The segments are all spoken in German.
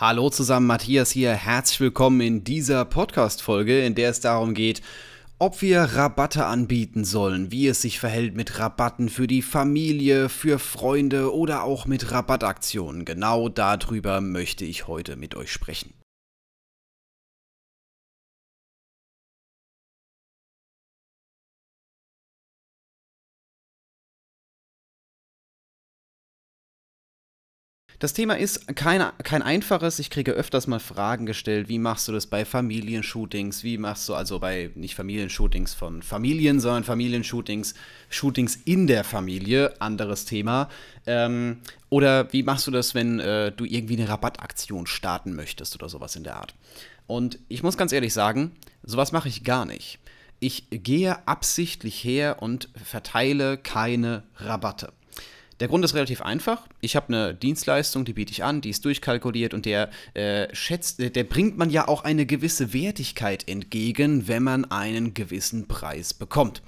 Hallo zusammen, Matthias hier. Herzlich willkommen in dieser Podcast-Folge, in der es darum geht, ob wir Rabatte anbieten sollen, wie es sich verhält mit Rabatten für die Familie, für Freunde oder auch mit Rabattaktionen. Genau darüber möchte ich heute mit euch sprechen. Das Thema ist kein, kein einfaches. Ich kriege öfters mal Fragen gestellt. Wie machst du das bei Familienshootings? Wie machst du also bei nicht Familienshootings von Familien, sondern Familienshootings, Shootings in der Familie? Anderes Thema. Ähm, oder wie machst du das, wenn äh, du irgendwie eine Rabattaktion starten möchtest oder sowas in der Art? Und ich muss ganz ehrlich sagen, sowas mache ich gar nicht. Ich gehe absichtlich her und verteile keine Rabatte. Der Grund ist relativ einfach. Ich habe eine Dienstleistung, die biete ich an, die ist durchkalkuliert und der äh, schätzt, äh, der bringt man ja auch eine gewisse Wertigkeit entgegen, wenn man einen gewissen Preis bekommt.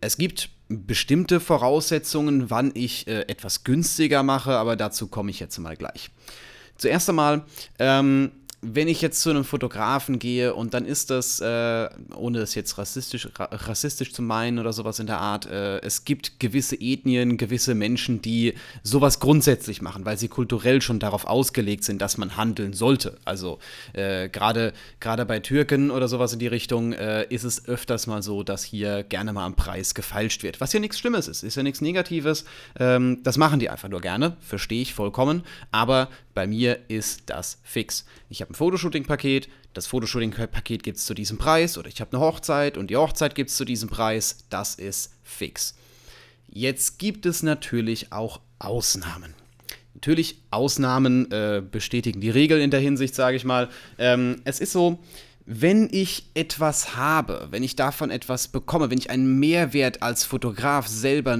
Es gibt bestimmte Voraussetzungen, wann ich äh, etwas günstiger mache, aber dazu komme ich jetzt mal gleich. Zuerst einmal ähm, wenn ich jetzt zu einem Fotografen gehe und dann ist das, äh, ohne das jetzt rassistisch, ra rassistisch zu meinen oder sowas in der Art, äh, es gibt gewisse Ethnien, gewisse Menschen, die sowas grundsätzlich machen, weil sie kulturell schon darauf ausgelegt sind, dass man handeln sollte. Also äh, gerade bei Türken oder sowas in die Richtung äh, ist es öfters mal so, dass hier gerne mal am Preis gefeilscht wird. Was ja nichts Schlimmes ist, ist ja nichts Negatives. Ähm, das machen die einfach nur gerne, verstehe ich vollkommen. Aber bei mir ist das fix. Ich habe ein Fotoshooting-Paket, das Fotoshooting-Paket gibt es zu diesem Preis oder ich habe eine Hochzeit und die Hochzeit gibt es zu diesem Preis. Das ist fix. Jetzt gibt es natürlich auch Ausnahmen. Natürlich, Ausnahmen äh, bestätigen die Regel in der Hinsicht, sage ich mal. Ähm, es ist so, wenn ich etwas habe, wenn ich davon etwas bekomme, wenn ich einen Mehrwert als Fotograf selber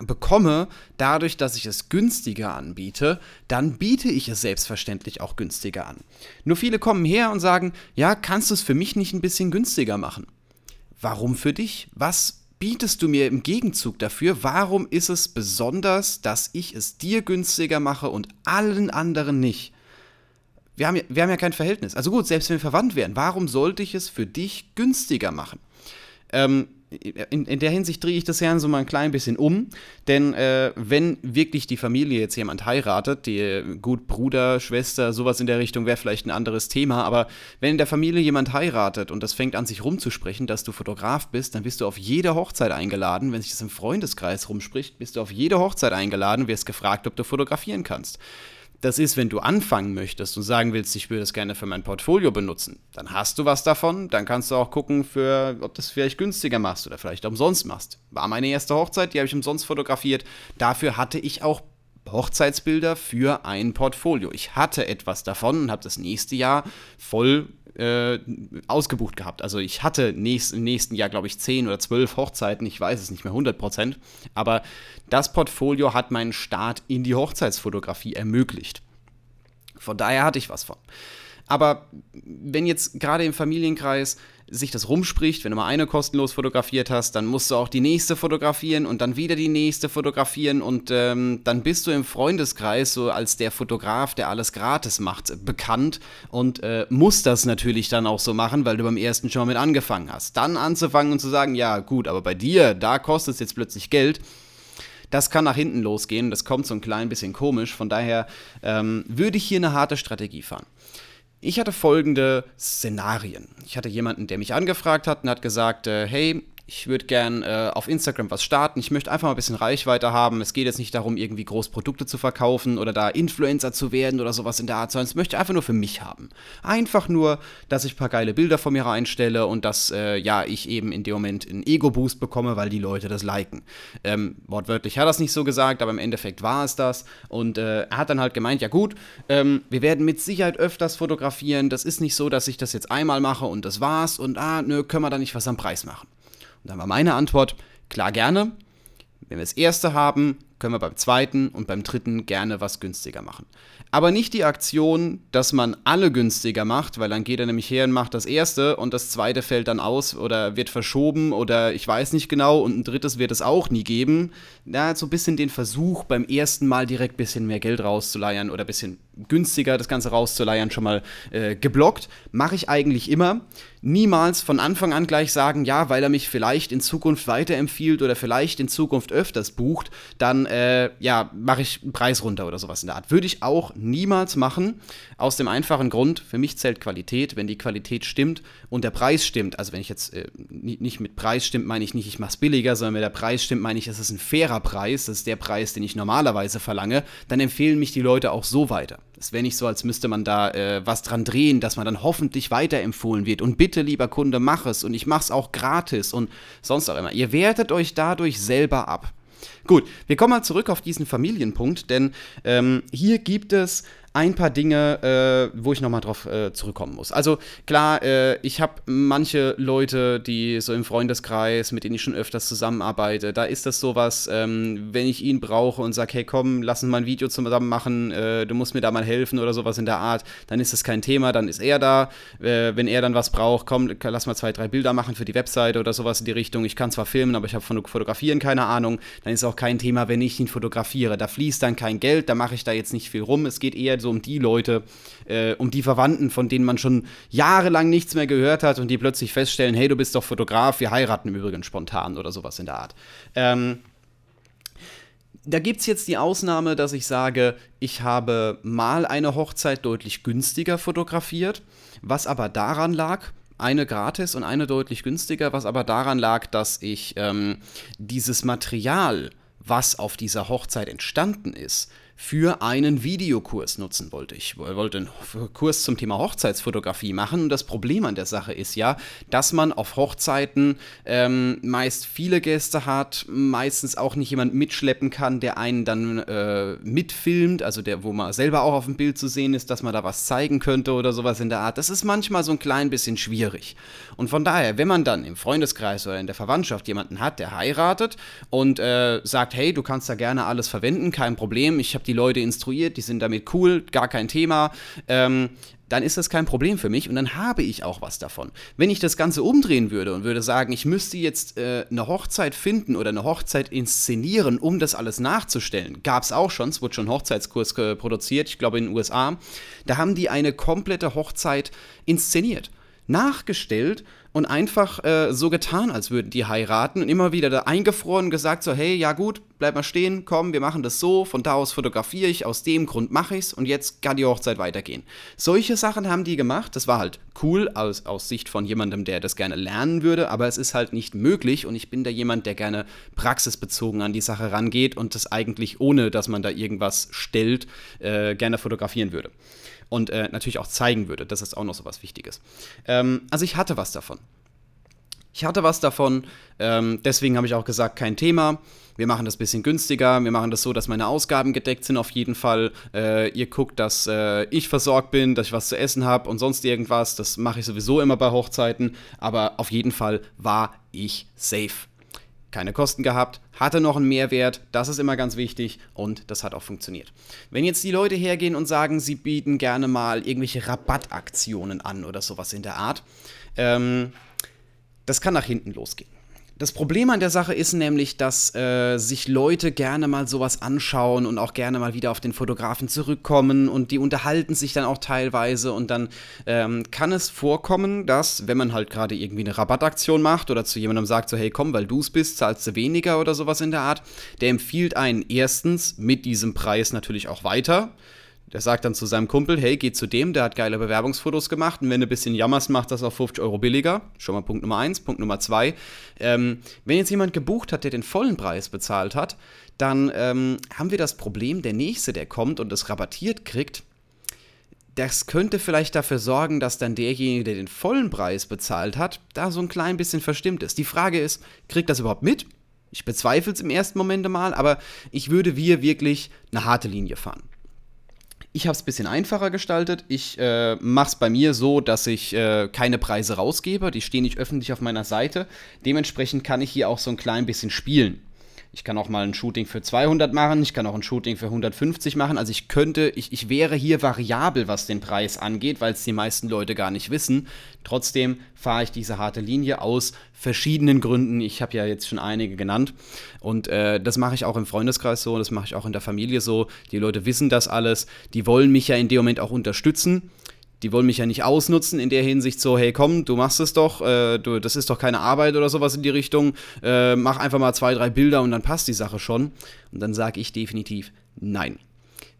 bekomme, dadurch, dass ich es günstiger anbiete, dann biete ich es selbstverständlich auch günstiger an. Nur viele kommen her und sagen, ja, kannst du es für mich nicht ein bisschen günstiger machen? Warum für dich? Was bietest du mir im Gegenzug dafür? Warum ist es besonders, dass ich es dir günstiger mache und allen anderen nicht? Wir haben, ja, wir haben ja kein Verhältnis. Also gut, selbst wenn wir verwandt wären, warum sollte ich es für dich günstiger machen? Ähm, in, in, der Hinsicht drehe ich das Herrn so mal ein klein bisschen um, denn äh, wenn wirklich die Familie jetzt jemand heiratet, die gut Bruder, Schwester, sowas in der Richtung wäre vielleicht ein anderes Thema, aber wenn in der Familie jemand heiratet und das fängt an sich rumzusprechen, dass du Fotograf bist, dann bist du auf jede Hochzeit eingeladen. Wenn sich das im Freundeskreis rumspricht, bist du auf jede Hochzeit eingeladen, wirst gefragt, ob du fotografieren kannst. Das ist, wenn du anfangen möchtest und sagen willst, ich würde das gerne für mein Portfolio benutzen, dann hast du was davon, dann kannst du auch gucken, für, ob das vielleicht günstiger machst oder vielleicht umsonst machst. War meine erste Hochzeit, die habe ich umsonst fotografiert. Dafür hatte ich auch Hochzeitsbilder für ein Portfolio. Ich hatte etwas davon und habe das nächste Jahr voll äh, ausgebucht gehabt. Also ich hatte nächst, im nächsten Jahr, glaube ich, 10 oder 12 Hochzeiten, ich weiß es nicht mehr 100 Prozent, aber das Portfolio hat meinen Start in die Hochzeitsfotografie ermöglicht. Von daher hatte ich was von. Aber wenn jetzt gerade im Familienkreis sich das rumspricht, wenn du mal eine kostenlos fotografiert hast, dann musst du auch die nächste fotografieren und dann wieder die nächste fotografieren und ähm, dann bist du im Freundeskreis so als der Fotograf, der alles gratis macht, bekannt und äh, musst das natürlich dann auch so machen, weil du beim ersten schon mit angefangen hast. Dann anzufangen und zu sagen, ja gut, aber bei dir, da kostet es jetzt plötzlich Geld das kann nach hinten losgehen. Das kommt so ein klein bisschen komisch. Von daher ähm, würde ich hier eine harte Strategie fahren. Ich hatte folgende Szenarien. Ich hatte jemanden, der mich angefragt hat und hat gesagt, äh, hey, ich würde gern äh, auf Instagram was starten. Ich möchte einfach mal ein bisschen Reichweite haben. Es geht jetzt nicht darum, irgendwie groß Produkte zu verkaufen oder da Influencer zu werden oder sowas in der Art, sondern es möchte einfach nur für mich haben. Einfach nur, dass ich ein paar geile Bilder von mir reinstelle und dass, äh, ja, ich eben in dem Moment einen Ego-Boost bekomme, weil die Leute das liken. Ähm, wortwörtlich hat er das nicht so gesagt, aber im Endeffekt war es das. Und äh, er hat dann halt gemeint, ja gut, ähm, wir werden mit Sicherheit öfters fotografieren. Das ist nicht so, dass ich das jetzt einmal mache und das war's und ah, nö, können wir da nicht was am Preis machen. Und dann war meine Antwort, klar gerne. Wenn wir das erste haben, können wir beim zweiten und beim dritten gerne was günstiger machen. Aber nicht die Aktion, dass man alle günstiger macht, weil dann geht er nämlich her und macht das erste und das zweite fällt dann aus oder wird verschoben oder ich weiß nicht genau und ein drittes wird es auch nie geben. Ja, so ein bisschen den Versuch, beim ersten Mal direkt ein bisschen mehr Geld rauszuleiern oder ein bisschen günstiger das Ganze rauszuleiern, schon mal äh, geblockt. Mache ich eigentlich immer. Niemals von Anfang an gleich sagen, ja, weil er mich vielleicht in Zukunft weiterempfiehlt oder vielleicht in Zukunft öfters bucht, dann äh, ja, mache ich einen Preis runter oder sowas in der Art. Würde ich auch niemals machen, aus dem einfachen Grund, für mich zählt Qualität. Wenn die Qualität stimmt und der Preis stimmt, also wenn ich jetzt äh, nicht mit Preis stimmt, meine ich nicht, ich mache es billiger, sondern wenn der Preis stimmt, meine ich, es ist ein fairer Preis, das ist der Preis, den ich normalerweise verlange, dann empfehlen mich die Leute auch so weiter. Es wäre nicht so, als müsste man da äh, was dran drehen, dass man dann hoffentlich weiterempfohlen wird. Und bitte, lieber Kunde, mach es. Und ich mache es auch gratis und sonst auch immer. Ihr wertet euch dadurch selber ab. Gut, wir kommen mal zurück auf diesen Familienpunkt, denn ähm, hier gibt es ein paar Dinge, äh, wo ich nochmal drauf äh, zurückkommen muss. Also klar, äh, ich habe manche Leute, die so im Freundeskreis, mit denen ich schon öfters zusammenarbeite, da ist das sowas, ähm, wenn ich ihn brauche und sage, hey komm, lass uns mal ein Video zusammen machen, äh, du musst mir da mal helfen oder sowas in der Art, dann ist das kein Thema, dann ist er da. Äh, wenn er dann was braucht, komm, lass mal zwei, drei Bilder machen für die Webseite oder sowas in die Richtung. Ich kann zwar filmen, aber ich habe von Fotografieren keine Ahnung. Dann ist auch kein Thema, wenn ich ihn fotografiere. Da fließt dann kein Geld, da mache ich da jetzt nicht viel rum. Es geht eher so um die Leute, äh, um die Verwandten, von denen man schon jahrelang nichts mehr gehört hat und die plötzlich feststellen, hey, du bist doch Fotograf, wir heiraten im Übrigen spontan oder sowas in der Art. Ähm, da gibt es jetzt die Ausnahme, dass ich sage, ich habe mal eine Hochzeit deutlich günstiger fotografiert, was aber daran lag, eine gratis und eine deutlich günstiger, was aber daran lag, dass ich ähm, dieses Material, was auf dieser Hochzeit entstanden ist, für einen Videokurs nutzen wollte. Ich wollte einen Kurs zum Thema Hochzeitsfotografie machen und das Problem an der Sache ist ja, dass man auf Hochzeiten ähm, meist viele Gäste hat, meistens auch nicht jemand mitschleppen kann, der einen dann äh, mitfilmt, also der, wo man selber auch auf dem Bild zu sehen ist, dass man da was zeigen könnte oder sowas in der Art. Das ist manchmal so ein klein bisschen schwierig. Und von daher, wenn man dann im Freundeskreis oder in der Verwandtschaft jemanden hat, der heiratet und äh, sagt, hey, du kannst da gerne alles verwenden, kein Problem, ich habe die Leute instruiert, die sind damit cool, gar kein Thema, ähm, dann ist das kein Problem für mich und dann habe ich auch was davon. Wenn ich das Ganze umdrehen würde und würde sagen, ich müsste jetzt äh, eine Hochzeit finden oder eine Hochzeit inszenieren, um das alles nachzustellen, gab es auch schon, es wurde schon Hochzeitskurs produziert, ich glaube in den USA, da haben die eine komplette Hochzeit inszeniert nachgestellt und einfach äh, so getan, als würden die heiraten und immer wieder da eingefroren gesagt so, hey, ja gut, bleib mal stehen, komm, wir machen das so, von da aus fotografiere ich, aus dem Grund mache ich's und jetzt kann die Hochzeit weitergehen. Solche Sachen haben die gemacht, das war halt cool aus, aus Sicht von jemandem, der das gerne lernen würde, aber es ist halt nicht möglich und ich bin da jemand, der gerne praxisbezogen an die Sache rangeht und das eigentlich ohne, dass man da irgendwas stellt, äh, gerne fotografieren würde und äh, natürlich auch zeigen würde. Das ist auch noch so was Wichtiges. Ähm, also ich hatte was davon. Ich hatte was davon, ähm, deswegen habe ich auch gesagt, kein Thema. Wir machen das ein bisschen günstiger. Wir machen das so, dass meine Ausgaben gedeckt sind auf jeden Fall. Äh, ihr guckt, dass äh, ich versorgt bin, dass ich was zu essen habe und sonst irgendwas. Das mache ich sowieso immer bei Hochzeiten. Aber auf jeden Fall war ich safe keine Kosten gehabt, hatte noch einen Mehrwert, das ist immer ganz wichtig und das hat auch funktioniert. Wenn jetzt die Leute hergehen und sagen, sie bieten gerne mal irgendwelche Rabattaktionen an oder sowas in der Art, ähm, das kann nach hinten losgehen. Das Problem an der Sache ist nämlich, dass äh, sich Leute gerne mal sowas anschauen und auch gerne mal wieder auf den Fotografen zurückkommen und die unterhalten sich dann auch teilweise und dann ähm, kann es vorkommen, dass, wenn man halt gerade irgendwie eine Rabattaktion macht oder zu jemandem sagt, so hey komm, weil du es bist, zahlst du weniger oder sowas in der Art, der empfiehlt einen erstens mit diesem Preis natürlich auch weiter der sagt dann zu seinem Kumpel, hey, geh zu dem, der hat geile Bewerbungsfotos gemacht und wenn du ein bisschen jammerst, macht das auf 50 Euro billiger. Schon mal Punkt Nummer eins. Punkt Nummer zwei, ähm, wenn jetzt jemand gebucht hat, der den vollen Preis bezahlt hat, dann ähm, haben wir das Problem, der Nächste, der kommt und das rabattiert kriegt, das könnte vielleicht dafür sorgen, dass dann derjenige, der den vollen Preis bezahlt hat, da so ein klein bisschen verstimmt ist. Die Frage ist, kriegt das überhaupt mit? Ich bezweifle es im ersten Moment mal, aber ich würde wir wirklich eine harte Linie fahren. Ich habe es ein bisschen einfacher gestaltet. Ich äh, mache es bei mir so, dass ich äh, keine Preise rausgebe. Die stehen nicht öffentlich auf meiner Seite. Dementsprechend kann ich hier auch so ein klein bisschen spielen. Ich kann auch mal ein Shooting für 200 machen, ich kann auch ein Shooting für 150 machen. Also ich könnte, ich, ich wäre hier variabel, was den Preis angeht, weil es die meisten Leute gar nicht wissen. Trotzdem fahre ich diese harte Linie aus verschiedenen Gründen. Ich habe ja jetzt schon einige genannt. Und äh, das mache ich auch im Freundeskreis so, das mache ich auch in der Familie so. Die Leute wissen das alles. Die wollen mich ja in dem Moment auch unterstützen die wollen mich ja nicht ausnutzen in der Hinsicht so, hey komm, du machst es doch, äh, du, das ist doch keine Arbeit oder sowas in die Richtung, äh, mach einfach mal zwei, drei Bilder und dann passt die Sache schon. Und dann sage ich definitiv nein.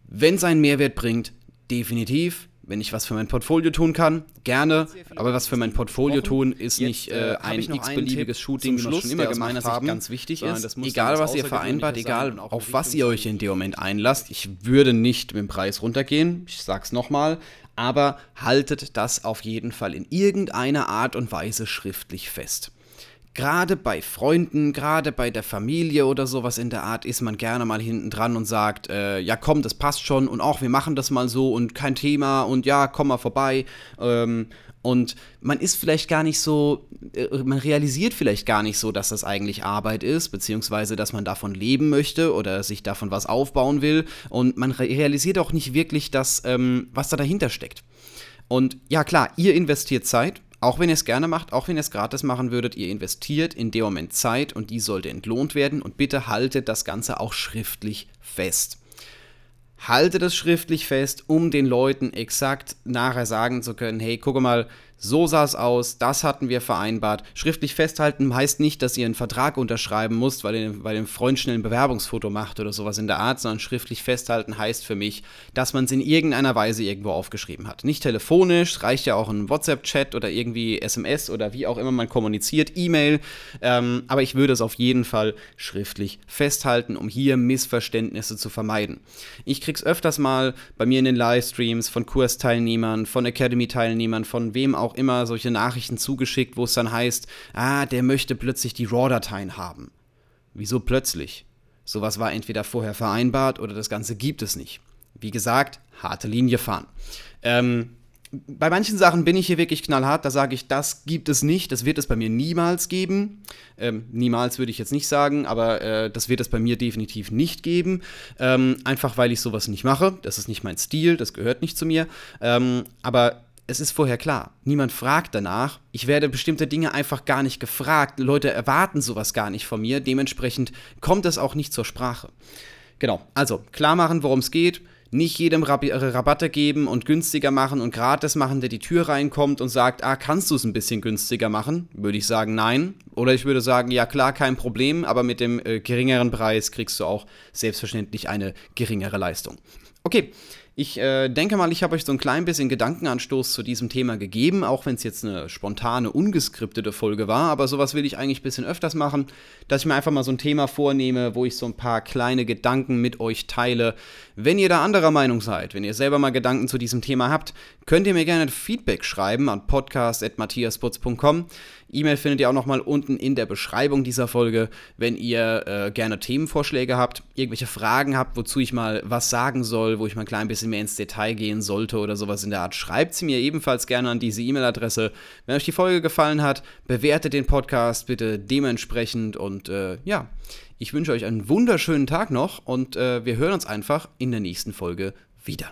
Wenn es einen Mehrwert bringt, definitiv. Wenn ich was für mein Portfolio tun kann, gerne. Aber was für mein Portfolio tun ist nicht äh, ein x-beliebiges Shooting, wie wir schon immer gemacht haben. ganz wichtig ist. Egal, was ihr vereinbart, egal, auf was ihr euch in dem Moment einlasst. Ich würde nicht mit dem Preis runtergehen. Ich sag's nochmal aber haltet das auf jeden Fall in irgendeiner Art und Weise schriftlich fest. Gerade bei Freunden, gerade bei der Familie oder sowas in der Art ist man gerne mal hinten dran und sagt, äh, ja komm, das passt schon und auch wir machen das mal so und kein Thema und ja, komm mal vorbei. Ähm, und man ist vielleicht gar nicht so, äh, man realisiert vielleicht gar nicht so, dass das eigentlich Arbeit ist, beziehungsweise dass man davon leben möchte oder sich davon was aufbauen will. Und man realisiert auch nicht wirklich das, ähm, was da dahinter steckt. Und ja klar, ihr investiert Zeit, auch wenn ihr es gerne macht, auch wenn ihr es gratis machen würdet, ihr investiert in dem Moment Zeit und die sollte entlohnt werden. Und bitte haltet das Ganze auch schriftlich fest halte das schriftlich fest, um den Leuten exakt nachher sagen zu können, hey, guck mal, so sah es aus, das hatten wir vereinbart. Schriftlich festhalten heißt nicht, dass ihr einen Vertrag unterschreiben müsst, weil ihr bei dem Freund schnell ein Bewerbungsfoto macht oder sowas in der Art, sondern schriftlich festhalten heißt für mich, dass man es in irgendeiner Weise irgendwo aufgeschrieben hat. Nicht telefonisch, reicht ja auch ein WhatsApp-Chat oder irgendwie SMS oder wie auch immer man kommuniziert, E-Mail, ähm, aber ich würde es auf jeden Fall schriftlich festhalten, um hier Missverständnisse zu vermeiden. Ich krieg's öfters mal bei mir in den Livestreams von Kursteilnehmern, von Academy-Teilnehmern, von wem auch auch immer solche Nachrichten zugeschickt, wo es dann heißt, ah, der möchte plötzlich die RAW-Dateien haben. Wieso plötzlich? Sowas war entweder vorher vereinbart oder das Ganze gibt es nicht. Wie gesagt, harte Linie fahren. Ähm, bei manchen Sachen bin ich hier wirklich knallhart, da sage ich, das gibt es nicht, das wird es bei mir niemals geben. Ähm, niemals würde ich jetzt nicht sagen, aber äh, das wird es bei mir definitiv nicht geben. Ähm, einfach weil ich sowas nicht mache. Das ist nicht mein Stil, das gehört nicht zu mir. Ähm, aber es ist vorher klar. Niemand fragt danach. Ich werde bestimmte Dinge einfach gar nicht gefragt. Leute erwarten sowas gar nicht von mir. Dementsprechend kommt es auch nicht zur Sprache. Genau, also klar machen, worum es geht. Nicht jedem Rab äh, Rabatte geben und günstiger machen und gratis machen, der die Tür reinkommt und sagt, ah, kannst du es ein bisschen günstiger machen? Würde ich sagen, nein. Oder ich würde sagen, ja klar, kein Problem, aber mit dem äh, geringeren Preis kriegst du auch selbstverständlich eine geringere Leistung. Okay, ich äh, denke mal, ich habe euch so ein klein bisschen Gedankenanstoß zu diesem Thema gegeben, auch wenn es jetzt eine spontane, ungeskriptete Folge war. Aber sowas will ich eigentlich ein bisschen öfters machen, dass ich mir einfach mal so ein Thema vornehme, wo ich so ein paar kleine Gedanken mit euch teile. Wenn ihr da anderer Meinung seid, wenn ihr selber mal Gedanken zu diesem Thema habt, könnt ihr mir gerne Feedback schreiben an podcast.matthiasputz.com. E-Mail findet ihr auch nochmal unten in der Beschreibung dieser Folge, wenn ihr äh, gerne Themenvorschläge habt, irgendwelche Fragen habt, wozu ich mal was sagen soll, wo ich mal ein klein bisschen mehr ins Detail gehen sollte oder sowas in der Art. Schreibt sie mir ebenfalls gerne an diese E-Mail-Adresse. Wenn euch die Folge gefallen hat, bewertet den Podcast bitte dementsprechend und äh, ja, ich wünsche euch einen wunderschönen Tag noch und äh, wir hören uns einfach in der nächsten Folge wieder.